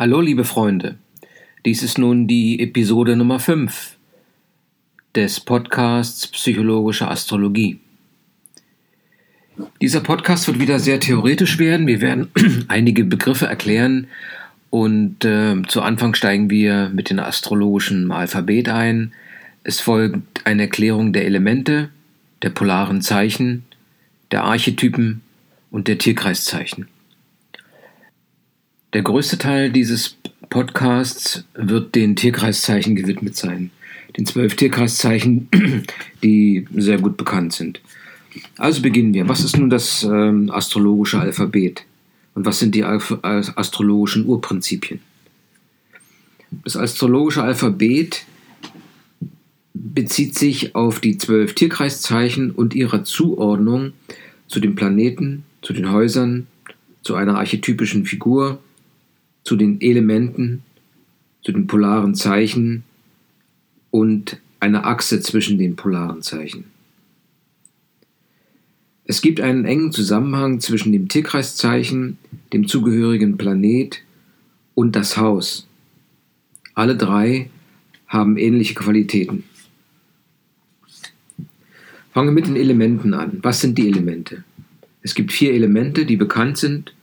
Hallo liebe Freunde, dies ist nun die Episode Nummer 5 des Podcasts Psychologische Astrologie. Dieser Podcast wird wieder sehr theoretisch werden. Wir werden einige Begriffe erklären und äh, zu Anfang steigen wir mit dem astrologischen Alphabet ein. Es folgt eine Erklärung der Elemente, der polaren Zeichen, der Archetypen und der Tierkreiszeichen. Der größte Teil dieses Podcasts wird den Tierkreiszeichen gewidmet sein. Den zwölf Tierkreiszeichen, die sehr gut bekannt sind. Also beginnen wir. Was ist nun das ähm, astrologische Alphabet? Und was sind die astrologischen Urprinzipien? Das astrologische Alphabet bezieht sich auf die zwölf Tierkreiszeichen und ihrer Zuordnung zu den Planeten, zu den Häusern, zu einer archetypischen Figur, zu den Elementen, zu den polaren Zeichen und einer Achse zwischen den polaren Zeichen. Es gibt einen engen Zusammenhang zwischen dem Tierkreiszeichen, dem zugehörigen Planet und das Haus. Alle drei haben ähnliche Qualitäten. Fangen wir mit den Elementen an. Was sind die Elemente? Es gibt vier Elemente, die bekannt sind.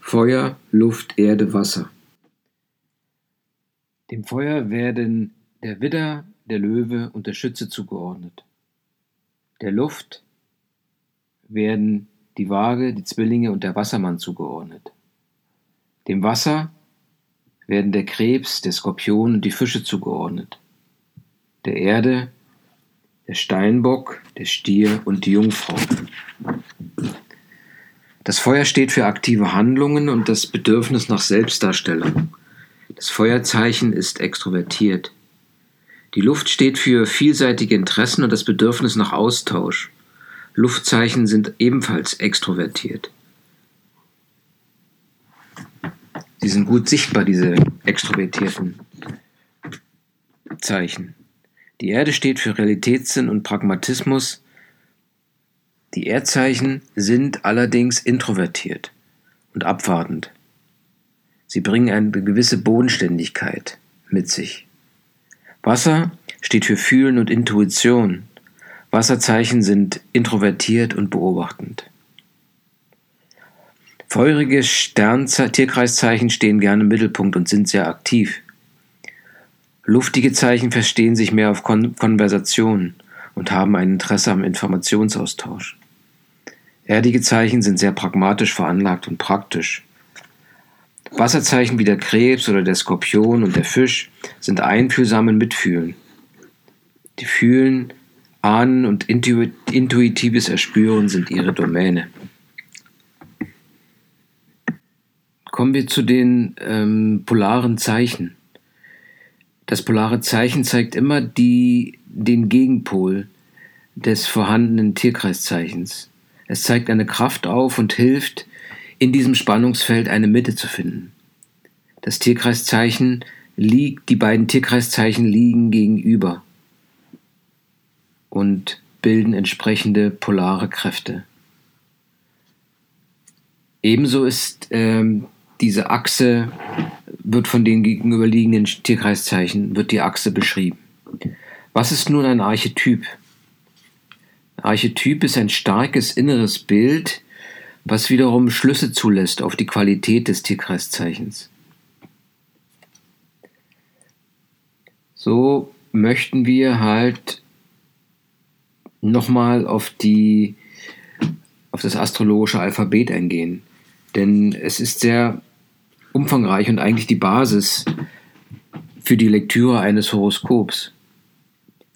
Feuer, Luft, Erde, Wasser. Dem Feuer werden der Widder, der Löwe und der Schütze zugeordnet. Der Luft werden die Waage, die Zwillinge und der Wassermann zugeordnet. Dem Wasser werden der Krebs, der Skorpion und die Fische zugeordnet. Der Erde der Steinbock, der Stier und die Jungfrau. Das Feuer steht für aktive Handlungen und das Bedürfnis nach Selbstdarstellung. Das Feuerzeichen ist extrovertiert. Die Luft steht für vielseitige Interessen und das Bedürfnis nach Austausch. Luftzeichen sind ebenfalls extrovertiert. Sie sind gut sichtbar, diese extrovertierten Zeichen. Die Erde steht für Realitätssinn und Pragmatismus. Die Erdzeichen sind allerdings introvertiert und abwartend. Sie bringen eine gewisse Bodenständigkeit mit sich. Wasser steht für Fühlen und Intuition. Wasserzeichen sind introvertiert und beobachtend. Feurige Stern-Tierkreiszeichen stehen gerne im Mittelpunkt und sind sehr aktiv. Luftige Zeichen verstehen sich mehr auf Kon Konversation und haben ein Interesse am Informationsaustausch. Erdige Zeichen sind sehr pragmatisch veranlagt und praktisch. Wasserzeichen wie der Krebs oder der Skorpion und der Fisch sind einfühlsam und mitfühlen. Die Fühlen, Ahnen und intuitives Erspüren sind ihre Domäne. Kommen wir zu den ähm, polaren Zeichen. Das polare Zeichen zeigt immer die, den Gegenpol des vorhandenen Tierkreiszeichens. Es zeigt eine Kraft auf und hilft, in diesem Spannungsfeld eine Mitte zu finden. Das Tierkreiszeichen liegt, die beiden Tierkreiszeichen liegen gegenüber und bilden entsprechende polare Kräfte. Ebenso ist ähm, diese Achse, wird von den gegenüberliegenden Tierkreiszeichen, wird die Achse beschrieben. Was ist nun ein Archetyp? Archetyp ist ein starkes inneres Bild, was wiederum Schlüsse zulässt auf die Qualität des Tierkreiszeichens. So möchten wir halt nochmal auf auf das astrologische Alphabet eingehen. Denn es ist sehr umfangreich und eigentlich die Basis für die Lektüre eines Horoskops.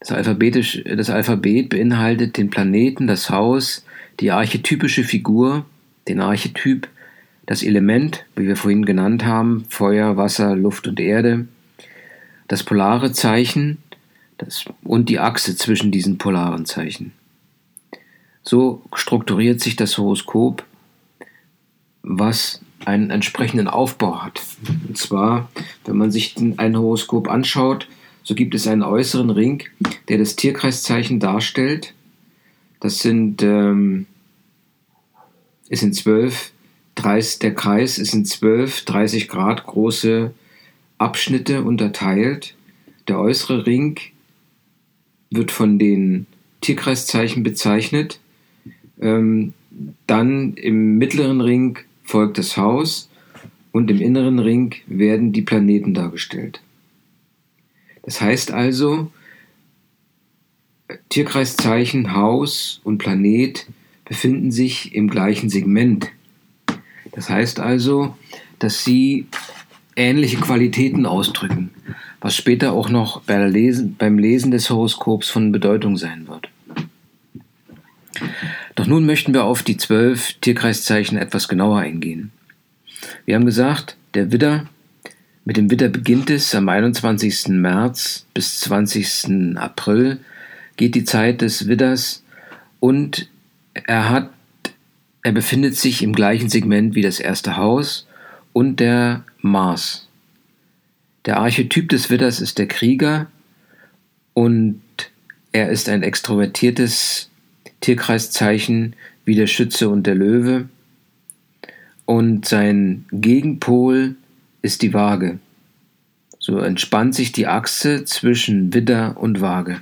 Das, Alphabetisch, das Alphabet beinhaltet den Planeten, das Haus, die archetypische Figur, den Archetyp, das Element, wie wir vorhin genannt haben, Feuer, Wasser, Luft und Erde, das polare Zeichen das, und die Achse zwischen diesen polaren Zeichen. So strukturiert sich das Horoskop, was einen entsprechenden Aufbau hat. Und zwar, wenn man sich ein Horoskop anschaut, so gibt es einen äußeren Ring, der das Tierkreiszeichen darstellt. Das sind ähm, es sind zwölf, 30, der Kreis ist in zwölf 30 Grad große Abschnitte unterteilt. Der äußere Ring wird von den Tierkreiszeichen bezeichnet. Ähm, dann im mittleren Ring folgt das Haus und im inneren Ring werden die Planeten dargestellt. Das heißt also, Tierkreiszeichen, Haus und Planet befinden sich im gleichen Segment. Das heißt also, dass sie ähnliche Qualitäten ausdrücken, was später auch noch Lesen, beim Lesen des Horoskops von Bedeutung sein wird. Doch nun möchten wir auf die zwölf Tierkreiszeichen etwas genauer eingehen. Wir haben gesagt, der Widder, mit dem Widder beginnt es am 21. März bis 20. April geht die Zeit des Widders und er hat, er befindet sich im gleichen Segment wie das erste Haus und der Mars. Der Archetyp des Widders ist der Krieger und er ist ein extrovertiertes Tierkreiszeichen wie der Schütze und der Löwe. Und sein Gegenpol ist die Waage. So entspannt sich die Achse zwischen Widder und Waage.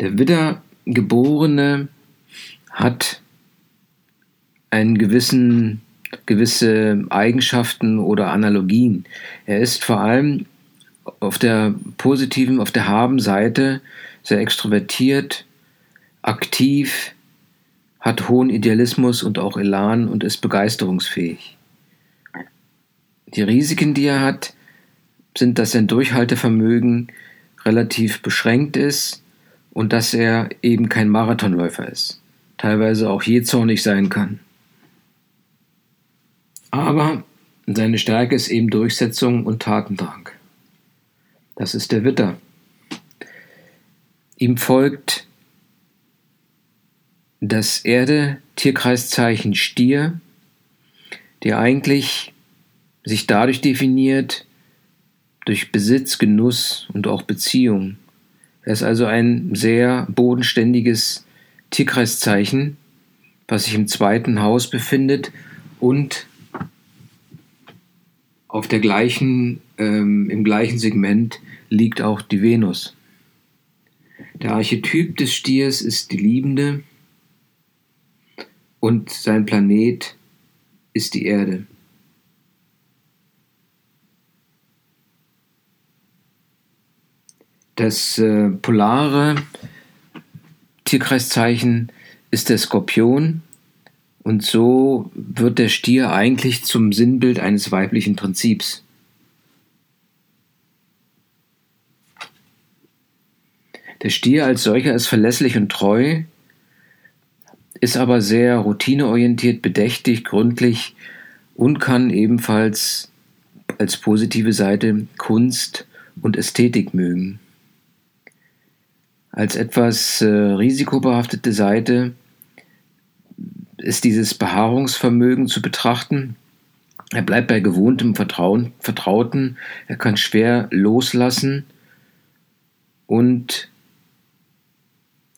Der Widdergeborene hat einen gewissen, gewisse Eigenschaften oder Analogien. Er ist vor allem auf der positiven, auf der Haben-Seite sehr extrovertiert, aktiv, hat hohen Idealismus und auch Elan und ist begeisterungsfähig. Die Risiken, die er hat, sind, dass sein Durchhaltevermögen relativ beschränkt ist und dass er eben kein Marathonläufer ist teilweise auch jähzornig sein kann. Aber seine Stärke ist eben Durchsetzung und Tatendrang. Das ist der Witter. Ihm folgt das Erde-Tierkreiszeichen Stier, der eigentlich sich dadurch definiert, durch Besitz, Genuss und auch Beziehung. Er ist also ein sehr bodenständiges Tierkreiszeichen, was sich im zweiten Haus befindet und auf der gleichen, ähm, im gleichen Segment liegt auch die Venus. Der Archetyp des Stiers ist die Liebende und sein Planet ist die Erde. Das äh, polare Tierkreiszeichen ist der Skorpion und so wird der Stier eigentlich zum Sinnbild eines weiblichen Prinzips. Der Stier als solcher ist verlässlich und treu, ist aber sehr routineorientiert, bedächtig, gründlich und kann ebenfalls als positive Seite Kunst und Ästhetik mögen als etwas äh, risikobehaftete Seite ist dieses Beharrungsvermögen zu betrachten. Er bleibt bei gewohntem Vertrauen, Vertrauten, er kann schwer loslassen und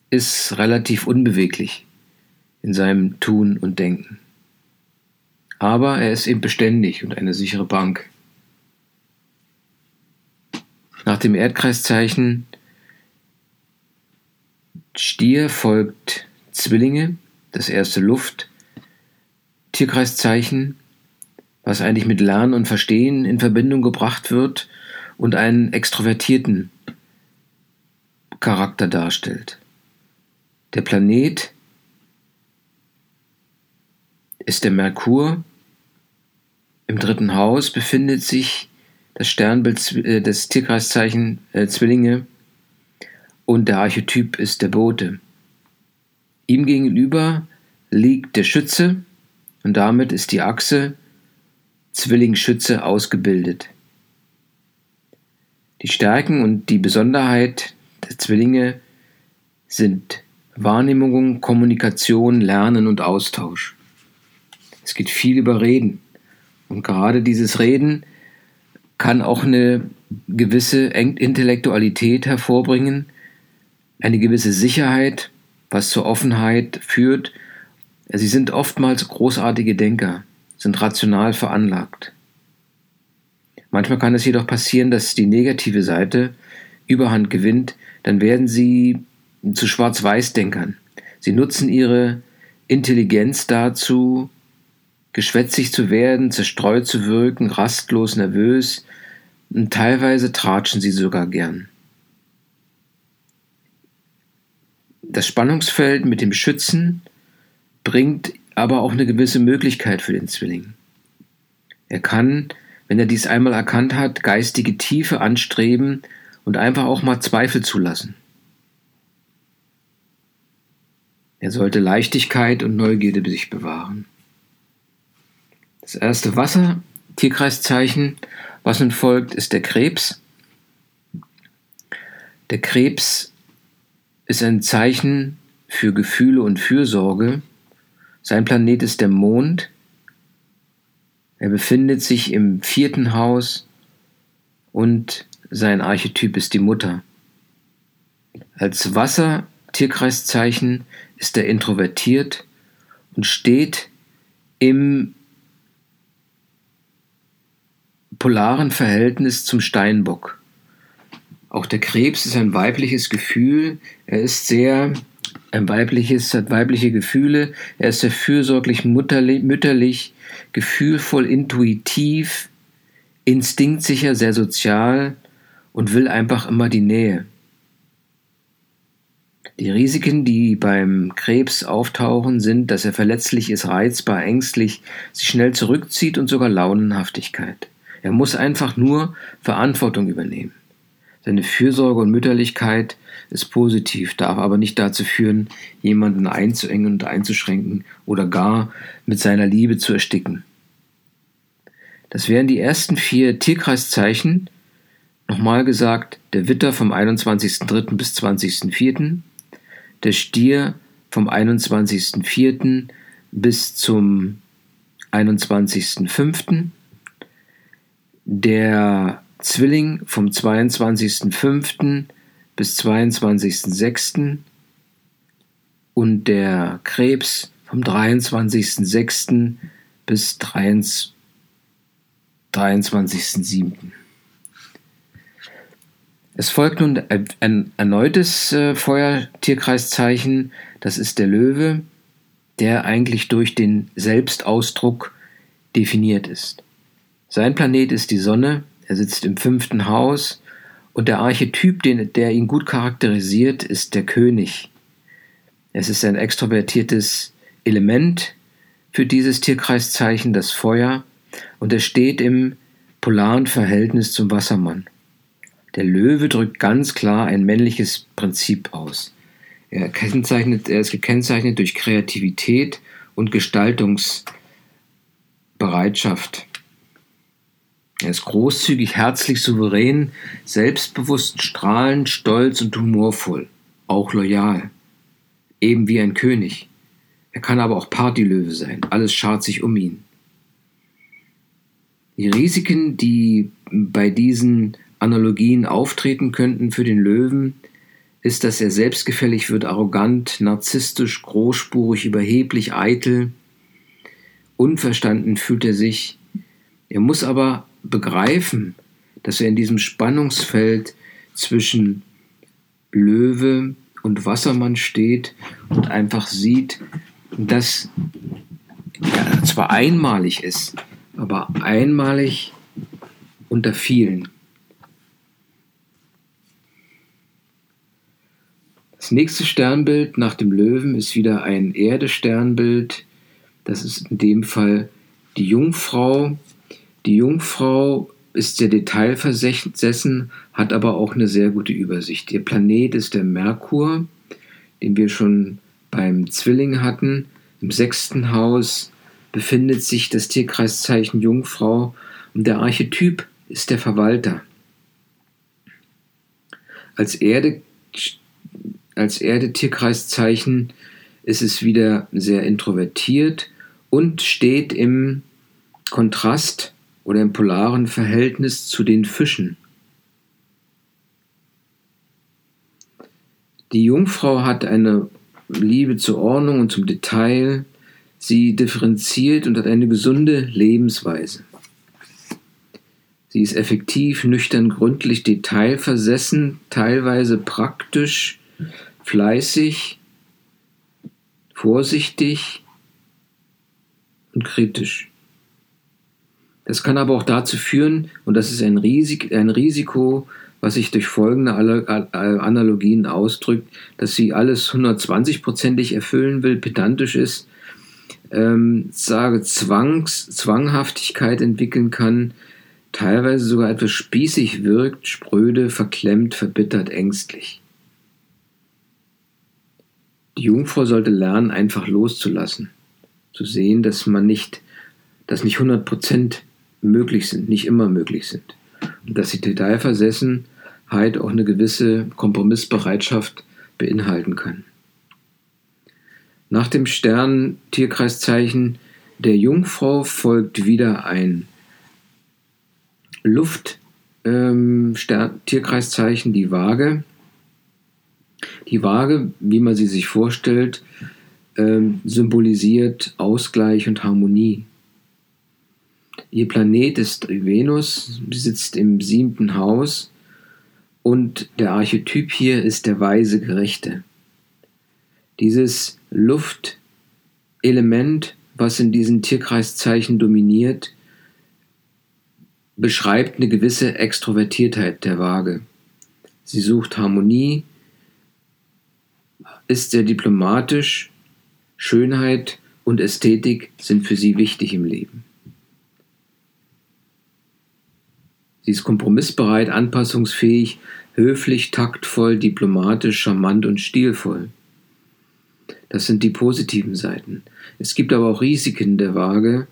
ist relativ unbeweglich in seinem Tun und Denken. Aber er ist eben beständig und eine sichere Bank. Nach dem Erdkreiszeichen Stier folgt Zwillinge, das erste Luft, Tierkreiszeichen, was eigentlich mit Lernen und Verstehen in Verbindung gebracht wird und einen extrovertierten Charakter darstellt. Der Planet ist der Merkur. Im dritten Haus befindet sich das Sternbild äh, des Tierkreiszeichen äh, Zwillinge und der Archetyp ist der Bote. Ihm gegenüber liegt der Schütze und damit ist die Achse Zwilling-Schütze ausgebildet. Die Stärken und die Besonderheit der Zwillinge sind Wahrnehmung, Kommunikation, Lernen und Austausch. Es geht viel über Reden. Und gerade dieses Reden kann auch eine gewisse Intellektualität hervorbringen, eine gewisse Sicherheit, was zur Offenheit führt. Sie sind oftmals großartige Denker, sind rational veranlagt. Manchmal kann es jedoch passieren, dass die negative Seite Überhand gewinnt, dann werden sie zu Schwarz-Weiß-Denkern. Sie nutzen ihre Intelligenz dazu, geschwätzig zu werden, zerstreut zu wirken, rastlos, nervös, und teilweise tratschen sie sogar gern. Das Spannungsfeld mit dem Schützen bringt aber auch eine gewisse Möglichkeit für den Zwilling. Er kann, wenn er dies einmal erkannt hat, geistige Tiefe anstreben und einfach auch mal Zweifel zulassen. Er sollte Leichtigkeit und Neugierde sich bewahren. Das erste Wasser, Tierkreiszeichen, was nun folgt, ist der Krebs. Der Krebs ist ein Zeichen für Gefühle und Fürsorge. Sein Planet ist der Mond. Er befindet sich im vierten Haus und sein Archetyp ist die Mutter. Als Wasser-Tierkreiszeichen ist er introvertiert und steht im polaren Verhältnis zum Steinbock. Auch der Krebs ist ein weibliches Gefühl. Er ist sehr ein weibliches, hat weibliche Gefühle. Er ist sehr fürsorglich, mutterlich, mütterlich, gefühlvoll, intuitiv, instinktsicher, sehr sozial und will einfach immer die Nähe. Die Risiken, die beim Krebs auftauchen, sind, dass er verletzlich ist, reizbar, ängstlich, sich schnell zurückzieht und sogar Launenhaftigkeit. Er muss einfach nur Verantwortung übernehmen. Seine Fürsorge und Mütterlichkeit ist positiv, darf aber nicht dazu führen, jemanden einzuengen und einzuschränken oder gar mit seiner Liebe zu ersticken. Das wären die ersten vier Tierkreiszeichen. Nochmal gesagt, der Witter vom 21.03. bis 20.04., der Stier vom 21.04. bis zum 21.05., der Zwilling vom 22.05. bis 22.06. und der Krebs vom 23.06. bis 23.07. Es folgt nun ein erneutes äh, Feuertierkreiszeichen, das ist der Löwe, der eigentlich durch den Selbstausdruck definiert ist. Sein Planet ist die Sonne, er sitzt im fünften Haus und der Archetyp, den, der ihn gut charakterisiert, ist der König. Es ist ein extrovertiertes Element für dieses Tierkreiszeichen, das Feuer, und er steht im polaren Verhältnis zum Wassermann. Der Löwe drückt ganz klar ein männliches Prinzip aus. Er, er ist gekennzeichnet durch Kreativität und Gestaltungsbereitschaft. Er ist großzügig, herzlich, souverän, selbstbewusst, strahlend, stolz und humorvoll, auch loyal. Eben wie ein König. Er kann aber auch Partylöwe sein, alles schart sich um ihn. Die Risiken, die bei diesen Analogien auftreten könnten für den Löwen, ist, dass er selbstgefällig wird, arrogant, narzisstisch, großspurig, überheblich, eitel. Unverstanden fühlt er sich. Er muss aber begreifen, dass er in diesem Spannungsfeld zwischen Löwe und Wassermann steht und einfach sieht, dass er zwar einmalig ist, aber einmalig unter vielen. Das nächste Sternbild nach dem Löwen ist wieder ein Erdesternbild. Das ist in dem Fall die Jungfrau die Jungfrau ist sehr detailversessen, hat aber auch eine sehr gute Übersicht. Ihr Planet ist der Merkur, den wir schon beim Zwilling hatten. Im sechsten Haus befindet sich das Tierkreiszeichen Jungfrau und der Archetyp ist der Verwalter. Als Erde, als Erde-Tierkreiszeichen ist es wieder sehr introvertiert und steht im Kontrast oder im polaren Verhältnis zu den Fischen. Die Jungfrau hat eine Liebe zur Ordnung und zum Detail. Sie differenziert und hat eine gesunde Lebensweise. Sie ist effektiv, nüchtern, gründlich, detailversessen, teilweise praktisch, fleißig, vorsichtig und kritisch. Das kann aber auch dazu führen, und das ist ein, Risik, ein Risiko, was sich durch folgende Analogien ausdrückt, dass sie alles 120-prozentig erfüllen will, pedantisch ist, ähm, sage Zwangs, Zwanghaftigkeit entwickeln kann, teilweise sogar etwas spießig wirkt, spröde, verklemmt, verbittert, ängstlich. Die Jungfrau sollte lernen, einfach loszulassen, zu sehen, dass man nicht, dass nicht 100% möglich sind, nicht immer möglich sind. Und dass die Detailversessenheit auch eine gewisse Kompromissbereitschaft beinhalten kann. Nach dem Stern-Tierkreiszeichen der Jungfrau folgt wieder ein Luft-Tierkreiszeichen, ähm, die Waage. Die Waage, wie man sie sich vorstellt, ähm, symbolisiert Ausgleich und Harmonie. Ihr Planet ist Venus, sitzt im siebten Haus und der Archetyp hier ist der weise Gerechte. Dieses Luftelement, was in diesen Tierkreiszeichen dominiert, beschreibt eine gewisse Extrovertiertheit der Waage. Sie sucht Harmonie, ist sehr diplomatisch, Schönheit und Ästhetik sind für sie wichtig im Leben. Sie ist kompromissbereit, anpassungsfähig, höflich, taktvoll, diplomatisch, charmant und stilvoll. Das sind die positiven Seiten. Es gibt aber auch Risiken der Waage.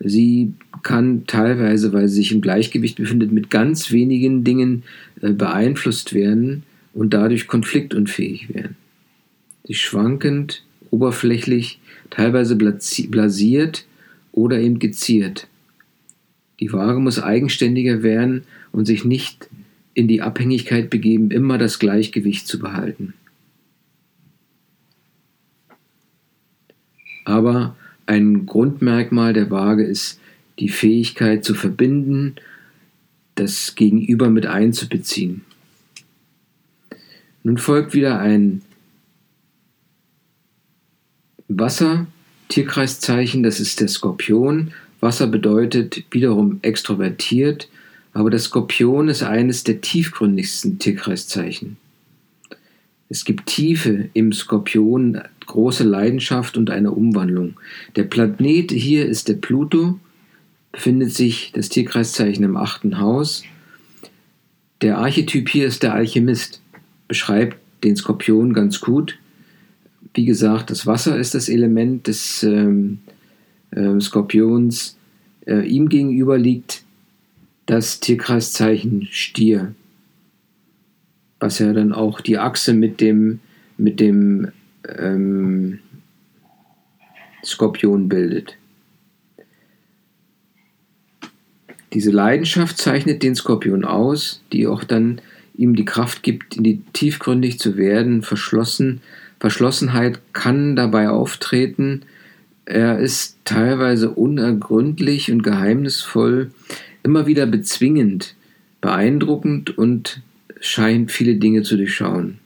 Sie kann teilweise, weil sie sich im Gleichgewicht befindet, mit ganz wenigen Dingen äh, beeinflusst werden und dadurch konfliktunfähig werden. Sie schwankend, oberflächlich, teilweise blasiert oder eben geziert. Die Waage muss eigenständiger werden und sich nicht in die Abhängigkeit begeben, immer das Gleichgewicht zu behalten. Aber ein Grundmerkmal der Waage ist die Fähigkeit zu verbinden, das Gegenüber mit einzubeziehen. Nun folgt wieder ein Wasser-Tierkreiszeichen, das ist der Skorpion. Wasser bedeutet wiederum extrovertiert, aber der Skorpion ist eines der tiefgründigsten Tierkreiszeichen. Es gibt Tiefe im Skorpion, große Leidenschaft und eine Umwandlung. Der Planet hier ist der Pluto, befindet sich das Tierkreiszeichen im achten Haus. Der Archetyp hier ist der Alchemist, beschreibt den Skorpion ganz gut. Wie gesagt, das Wasser ist das Element des ähm, äh, Skorpions. Äh, ihm gegenüber liegt das Tierkreiszeichen Stier, was ja dann auch die Achse mit dem, mit dem ähm, Skorpion bildet. Diese Leidenschaft zeichnet den Skorpion aus, die auch dann ihm die Kraft gibt, in die tiefgründig zu werden. Verschlossen, Verschlossenheit kann dabei auftreten, er ist teilweise unergründlich und geheimnisvoll, immer wieder bezwingend, beeindruckend und scheint viele Dinge zu durchschauen.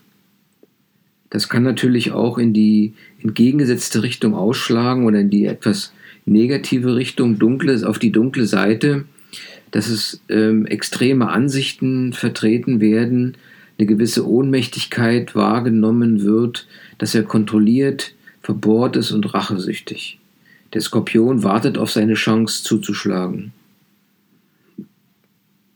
Das kann natürlich auch in die entgegengesetzte Richtung ausschlagen oder in die etwas negative Richtung, dunkles, auf die dunkle Seite, dass es ähm, extreme Ansichten vertreten werden, eine gewisse Ohnmächtigkeit wahrgenommen wird, dass er kontrolliert, verbohrt ist und rachesüchtig. Der Skorpion wartet auf seine Chance zuzuschlagen.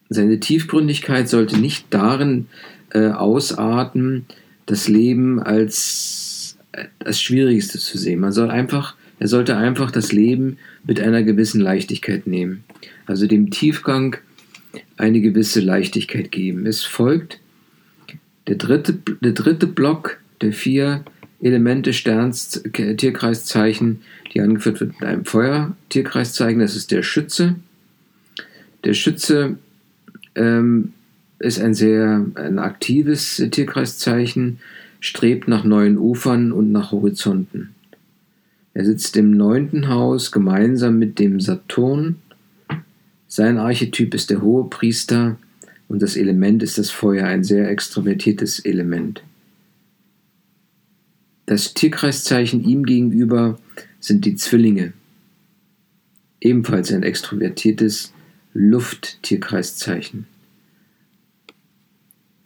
Seine Tiefgründigkeit sollte nicht darin äh, ausarten, das Leben als äh, das Schwierigste zu sehen. Man soll einfach, er sollte einfach das Leben mit einer gewissen Leichtigkeit nehmen. Also dem Tiefgang eine gewisse Leichtigkeit geben. Es folgt der dritte, der dritte Block der vier Elemente Sterns, Tierkreiszeichen, die angeführt wird mit einem Feuer-Tierkreiszeichen, das ist der Schütze. Der Schütze ähm, ist ein sehr ein aktives Tierkreiszeichen, strebt nach neuen Ufern und nach Horizonten. Er sitzt im neunten Haus gemeinsam mit dem Saturn. Sein Archetyp ist der hohe Priester und das Element ist das Feuer, ein sehr extrovertiertes Element. Das Tierkreiszeichen ihm gegenüber sind die Zwillinge, ebenfalls ein extrovertiertes Lufttierkreiszeichen.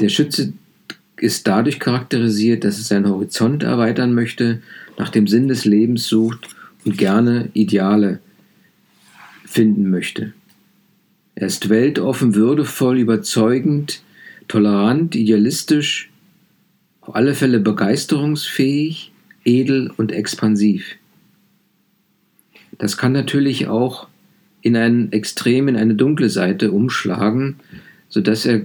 Der Schütze ist dadurch charakterisiert, dass er seinen Horizont erweitern möchte, nach dem Sinn des Lebens sucht und gerne Ideale finden möchte. Er ist weltoffen, würdevoll, überzeugend, tolerant, idealistisch, auf alle Fälle begeisterungsfähig, edel und expansiv. Das kann natürlich auch in ein Extrem, in eine dunkle Seite umschlagen, sodass er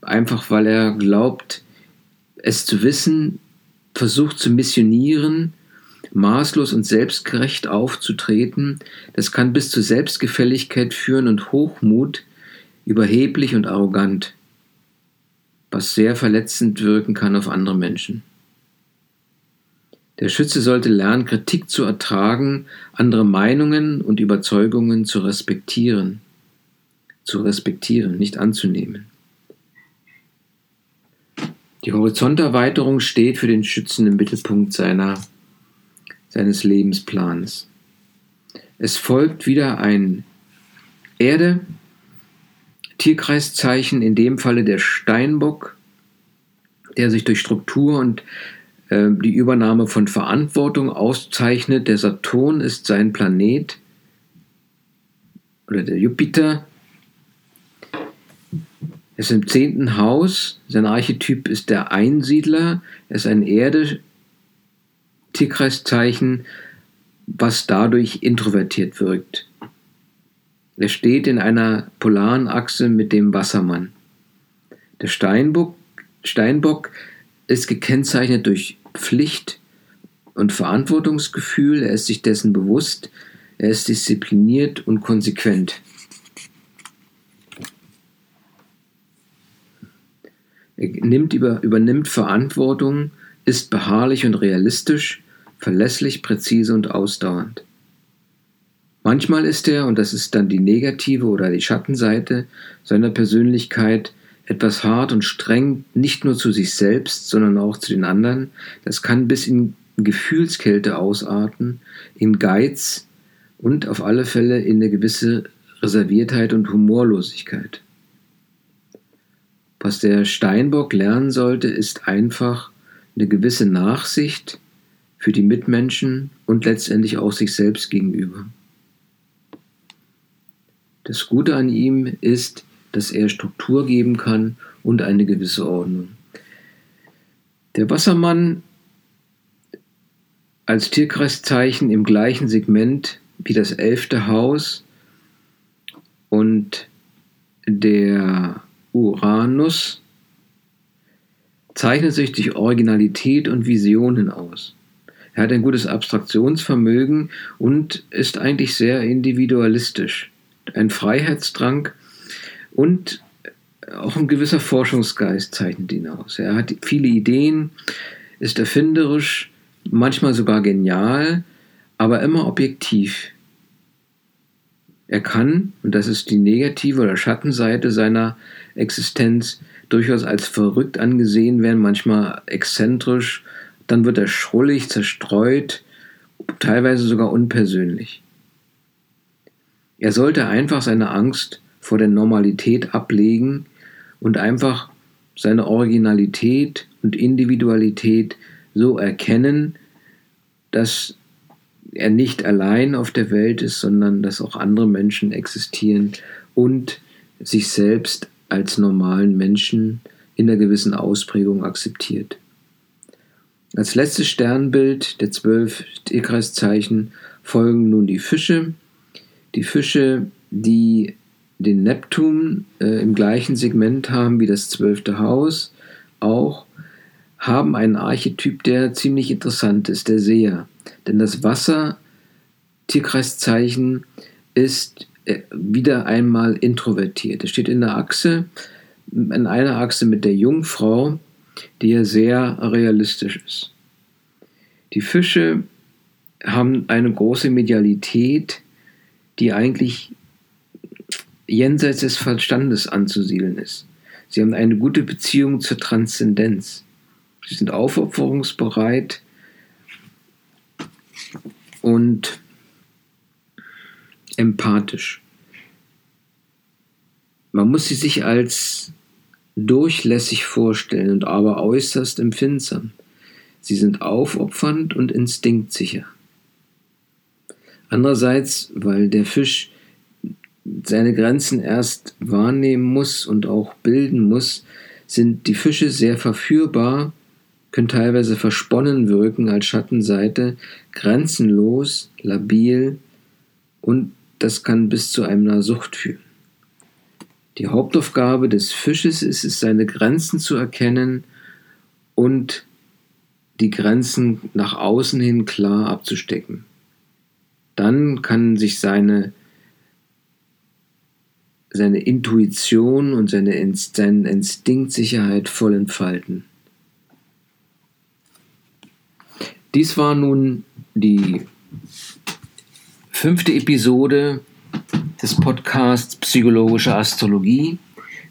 einfach, weil er glaubt, es zu wissen, versucht zu missionieren, maßlos und selbstgerecht aufzutreten, das kann bis zu Selbstgefälligkeit führen und Hochmut, überheblich und arrogant, was sehr verletzend wirken kann auf andere Menschen. Der Schütze sollte lernen, Kritik zu ertragen, andere Meinungen und Überzeugungen zu respektieren, zu respektieren, nicht anzunehmen. Die Horizonterweiterung steht für den Schützen im Mittelpunkt seiner seines Lebensplans. Es folgt wieder ein Erde, Tierkreiszeichen, in dem Falle der Steinbock, der sich durch Struktur und äh, die Übernahme von Verantwortung auszeichnet. Der Saturn ist sein Planet oder der Jupiter. Er ist im zehnten Haus. Sein Archetyp ist der Einsiedler. Er ist ein Erde, Tierkreiszeichen, was dadurch introvertiert wirkt. Er steht in einer polaren Achse mit dem Wassermann. Der Steinbock, Steinbock ist gekennzeichnet durch Pflicht und Verantwortungsgefühl, er ist sich dessen bewusst, er ist diszipliniert und konsequent. Er nimmt über, übernimmt Verantwortung, ist beharrlich und realistisch, verlässlich, präzise und ausdauernd. Manchmal ist er, und das ist dann die negative oder die Schattenseite seiner Persönlichkeit, etwas hart und streng, nicht nur zu sich selbst, sondern auch zu den anderen. Das kann bis in Gefühlskälte ausarten, in Geiz und auf alle Fälle in eine gewisse Reserviertheit und Humorlosigkeit. Was der Steinbock lernen sollte, ist einfach eine gewisse Nachsicht für die Mitmenschen und letztendlich auch sich selbst gegenüber. Das Gute an ihm ist, dass er Struktur geben kann und eine gewisse Ordnung. Der Wassermann als Tierkreiszeichen im gleichen Segment wie das elfte Haus und der Uranus zeichnet sich durch Originalität und Visionen aus. Er hat ein gutes Abstraktionsvermögen und ist eigentlich sehr individualistisch. Ein Freiheitsdrang und auch ein gewisser Forschungsgeist zeichnet ihn aus. Er hat viele Ideen, ist erfinderisch, manchmal sogar genial, aber immer objektiv. Er kann, und das ist die negative oder Schattenseite seiner Existenz, durchaus als verrückt angesehen werden, manchmal exzentrisch, dann wird er schrullig, zerstreut, teilweise sogar unpersönlich. Er sollte einfach seine Angst vor der Normalität ablegen und einfach seine Originalität und Individualität so erkennen, dass er nicht allein auf der Welt ist, sondern dass auch andere Menschen existieren und sich selbst als normalen Menschen in einer gewissen Ausprägung akzeptiert. Als letztes Sternbild der zwölf Tierkreiszeichen folgen nun die Fische. Die Fische, die den Neptun äh, im gleichen Segment haben wie das zwölfte Haus, auch haben einen Archetyp, der ziemlich interessant ist, der Seher. Denn das Wasser, Tierkreiszeichen, ist äh, wieder einmal introvertiert. Es steht in der Achse, in einer Achse mit der Jungfrau, die ja sehr realistisch ist. Die Fische haben eine große Medialität, die eigentlich jenseits des Verstandes anzusiedeln ist. Sie haben eine gute Beziehung zur Transzendenz. Sie sind aufopferungsbereit und empathisch. Man muss sie sich als durchlässig vorstellen und aber äußerst empfindsam. Sie sind aufopfernd und instinktsicher. Andererseits, weil der Fisch seine Grenzen erst wahrnehmen muss und auch bilden muss, sind die Fische sehr verführbar, können teilweise versponnen wirken als Schattenseite, grenzenlos, labil und das kann bis zu einer Sucht führen. Die Hauptaufgabe des Fisches ist es, seine Grenzen zu erkennen und die Grenzen nach außen hin klar abzustecken. Dann kann sich seine, seine Intuition und seine, seine Instinktsicherheit voll entfalten. Dies war nun die fünfte Episode des Podcasts Psychologische Astrologie.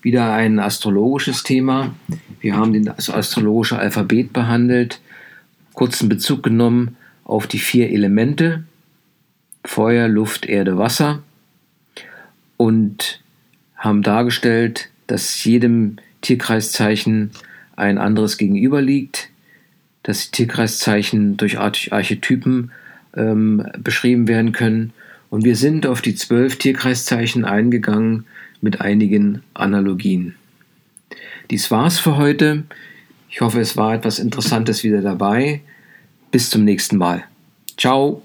Wieder ein astrologisches Thema. Wir haben das astrologische Alphabet behandelt, kurzen Bezug genommen auf die vier Elemente Feuer, Luft, Erde, Wasser und haben dargestellt, dass jedem Tierkreiszeichen ein anderes gegenüber liegt, dass die Tierkreiszeichen durch Archetypen ähm, beschrieben werden können und wir sind auf die zwölf Tierkreiszeichen eingegangen mit einigen Analogien. Dies war's für heute. Ich hoffe, es war etwas Interessantes wieder dabei. Bis zum nächsten Mal. Ciao.